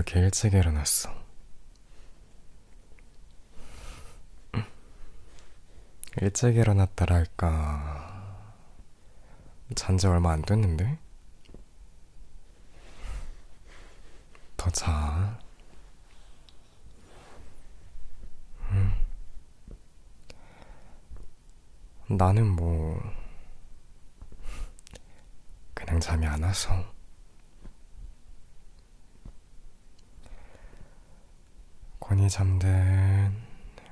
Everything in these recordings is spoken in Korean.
왜 이렇게 일찍 일어났어? 일찍 일어났다랄까. 잔 지 얼마 안 됐는데? 더 자. 음. 나는 뭐, 그냥 잠이 안 와서. 곤히 잠든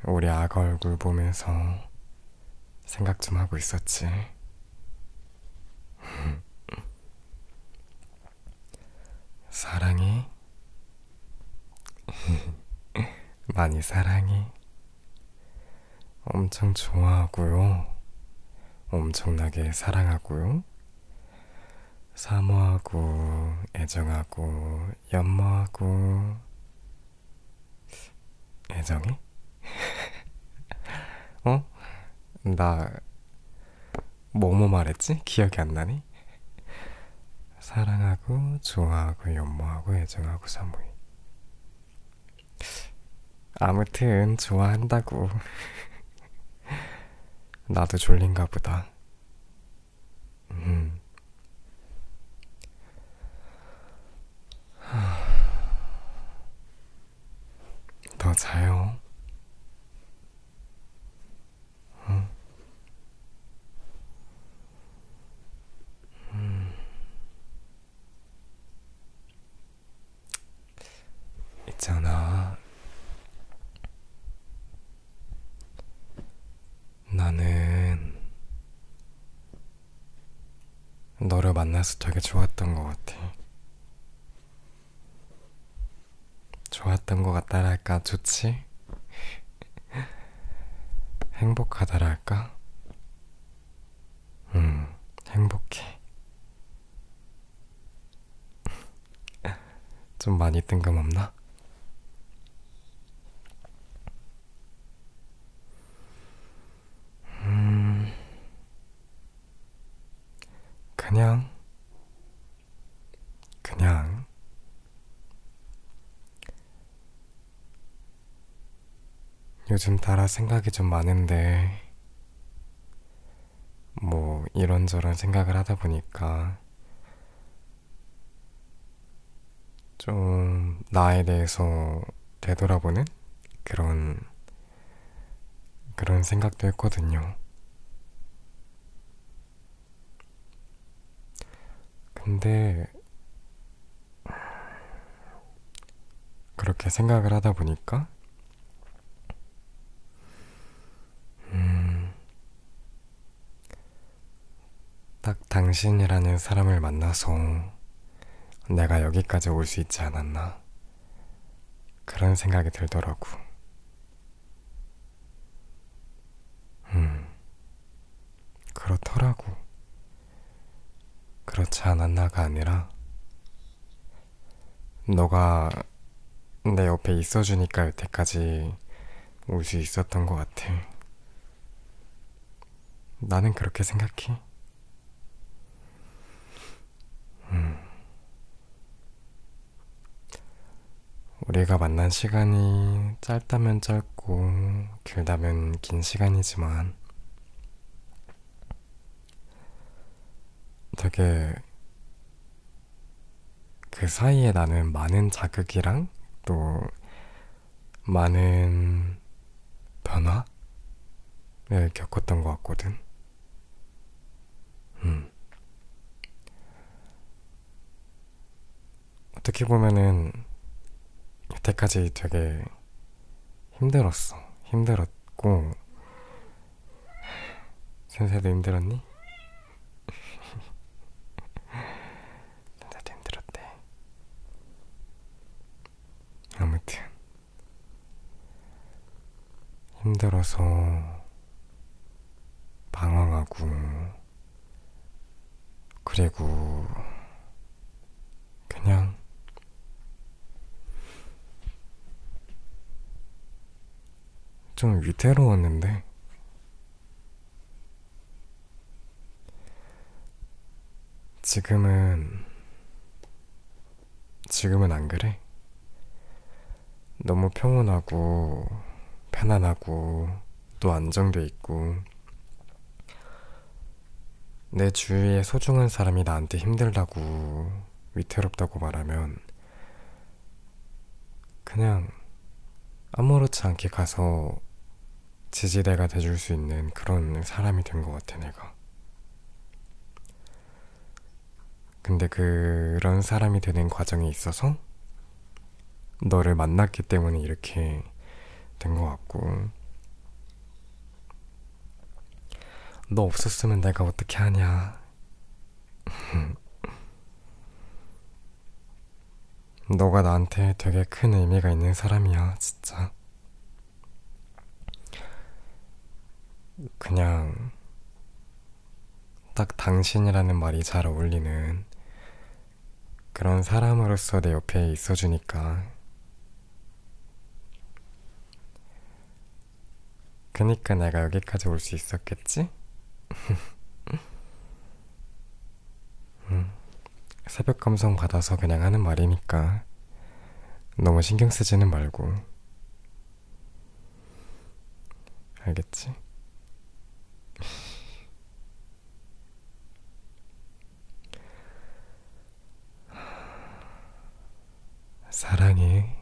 우리 아가 얼굴 보면서 생각 좀 하고 있었지. 사랑해? 많이 사랑해. 엄청 좋아하고요. 엄청나게 사랑하고요. 사모하고, 애정하고, 연모하고, 애정해? 어? 나, 뭐뭐 말했지? 기억이 안 나니? 사랑하고, 좋아하고, 연모하고, 애정하고, 사모해. 아무튼, 좋아한다고. 나도 졸린가 보다. 음. 응? 음. 있잖아. 나는 너를 만나서 되게 좋았던 것 같아. 좋았던 것 같다랄까, 좋지? 행복하다랄까? 음, 행복해. 좀 많이 뜬금없나? 음, 그냥, 요즘 따라 생각이 좀 많은데, 뭐, 이런저런 생각을 하다 보니까, 좀, 나에 대해서 되돌아보는 그런, 그런 생각도 했거든요. 근데, 그렇게 생각을 하다 보니까, 음, 딱 당신이라는 사람을 만나서 내가 여기까지 올 수 있지 않았나. 그런 생각이 들더라고. 음, 그렇더라고. 그렇지 않았나가 아니라, 너가 내 옆에 있어주니까 여태까지 올 수 있었던 것 같아. 나는 그렇게 생각해. 음. 우리가 만난 시간이 짧다면 짧고 길다면 긴 시간이지만 되게 그 사이에 나는 많은 자극이랑 또 많은 변화를 겪었던 것 같거든. 음. 어떻게 보면은 여태까지 되게 힘들었어. 힘들었고, 센세도 힘들었니? 센세도 힘들었대. 아무튼, 힘들어서 방황하고, 그리고 그냥 좀 위태로웠는데 지금은 지금은 안 그래. 너무 평온하고 편안하고 또 안정돼 있고 내 주위에 소중한 사람이 나한테 힘들다고 위태롭다고 말하면 그냥 아무렇지 않게 가서 지지대가 돼줄 수 있는 그런 사람이 된 것 같아, 내가. 근데 그런 사람이 되는 과정에 있어서 너를 만났기 때문에 이렇게 된 것 같고, 너 없었으면 내가 어떻게 하냐. 너가 나한테 되게 큰 의미가 있는 사람이야, 진짜. 그냥 딱 당신이라는 말이 잘 어울리는 그런 사람으로서 내 옆에 있어주니까. 그니까 내가 여기까지 올 수 있었겠지? 음, 새벽 감성 받아서 그냥 하는 말이니까 너무 신경 쓰지는 말고. 알겠지? 사랑해.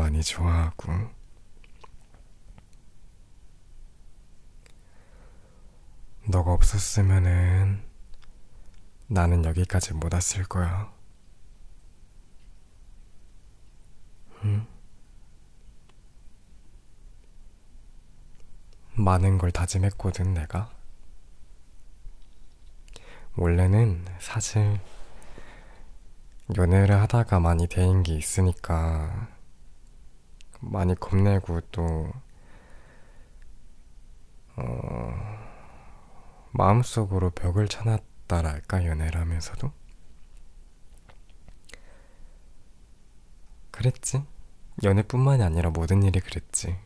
많이 좋아하고. 너가 없었으면은 나는 여기까지 못 왔을 거야. 응? 많은 걸 다짐했거든, 내가. 원래는 사실 연애를 하다가 많이 데인 게 있으니까 많이 겁내고 또 어, 마음속으로 벽을 쳐놨다랄까 연애를 하면서도? 그랬지. 연애뿐만이 아니라 모든 일이 그랬지.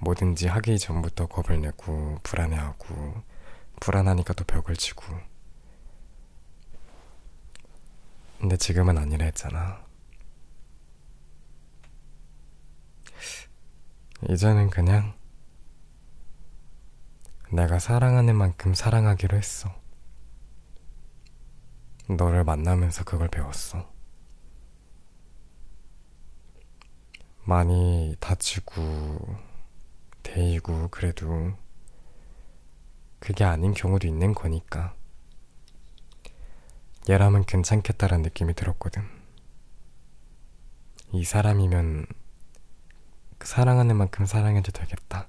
뭐든지 하기 전부터 겁을 내고 불안해하고 불안하니까 또 벽을 치고. 근데 지금은 아니라 했잖아. 이제는 그냥 내가 사랑하는 만큼 사랑하기로 했어. 너를 만나면서 그걸 배웠어. 많이 다치고, 데이고, 그래도 그게 아닌 경우도 있는 거니까. 얘라면 괜찮겠다라는 느낌이 들었거든. 이 사람이면 사랑하는 만큼 사랑해도 되겠다.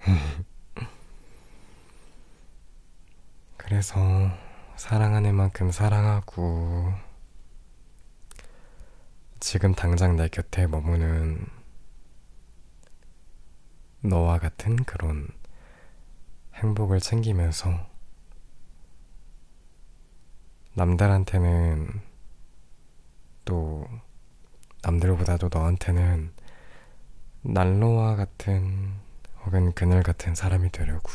그래서 사랑하는 만큼 사랑하고 지금 당장 내 곁에 머무는 너와 같은 그런 행복을 챙기면서 남들한테는 또 남들보다도 너한테는 난로와 같은 혹은 그늘 같은 사람이 되려고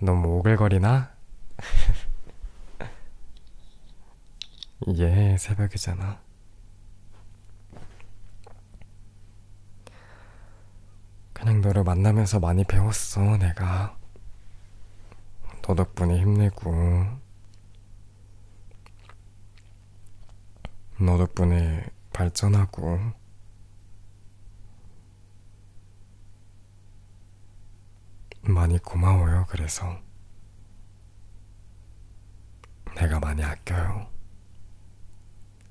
너무 오글거리나? 이게 새벽이잖아. 그냥 너를 만나면서 많이 배웠어, 내가. 너 덕분에 힘내고, 너 덕분에 발전하고, 많이 고마워요, 그래서. 내가 많이 아껴요.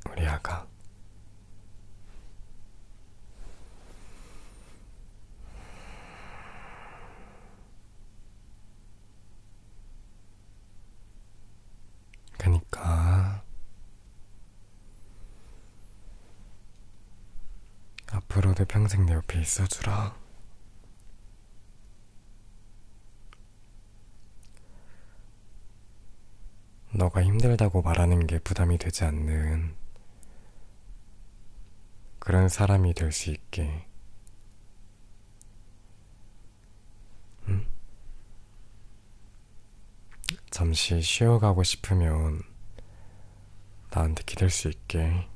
우리 아가. 그니까 앞으로도 평생 내 옆에 있어주라. 너가 힘들다고 말하는 게 부담이 되지 않는 그런 사람이 될 수 있게. 응? 잠시 쉬어가고 싶으면 나한테 기댈 수 있게.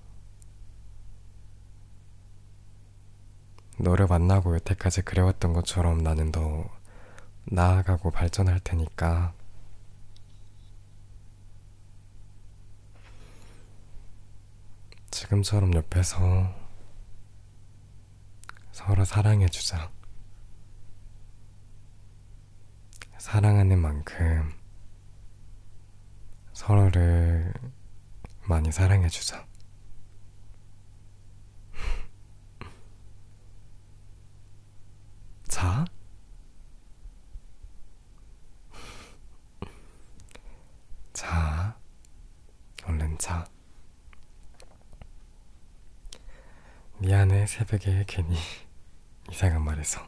너를 만나고 여태까지 그래왔던 것처럼 나는 더 나아가고 발전할 테니까. 지금처럼 옆에서 서로 사랑해주자. 사랑하는 만큼 서로를 많이 사랑해주자. 자? 자, 얼른 자. 미안해, 새벽에 괜히 이상한 말해서.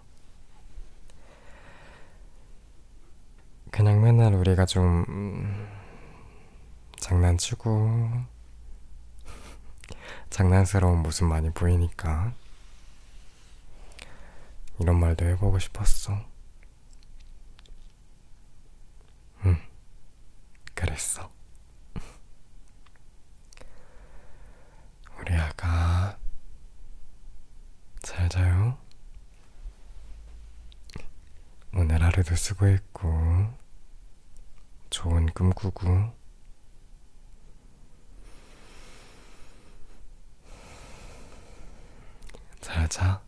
그냥 맨날 우리가 좀 음, 장난치고 장난스러운 모습 많이 보이니까 이런 말도 해보고 싶었어. 응, 그랬어. 우리 아가 잘 자요. 하루도 수고했고, 좋은 꿈 꾸고, 잘 자.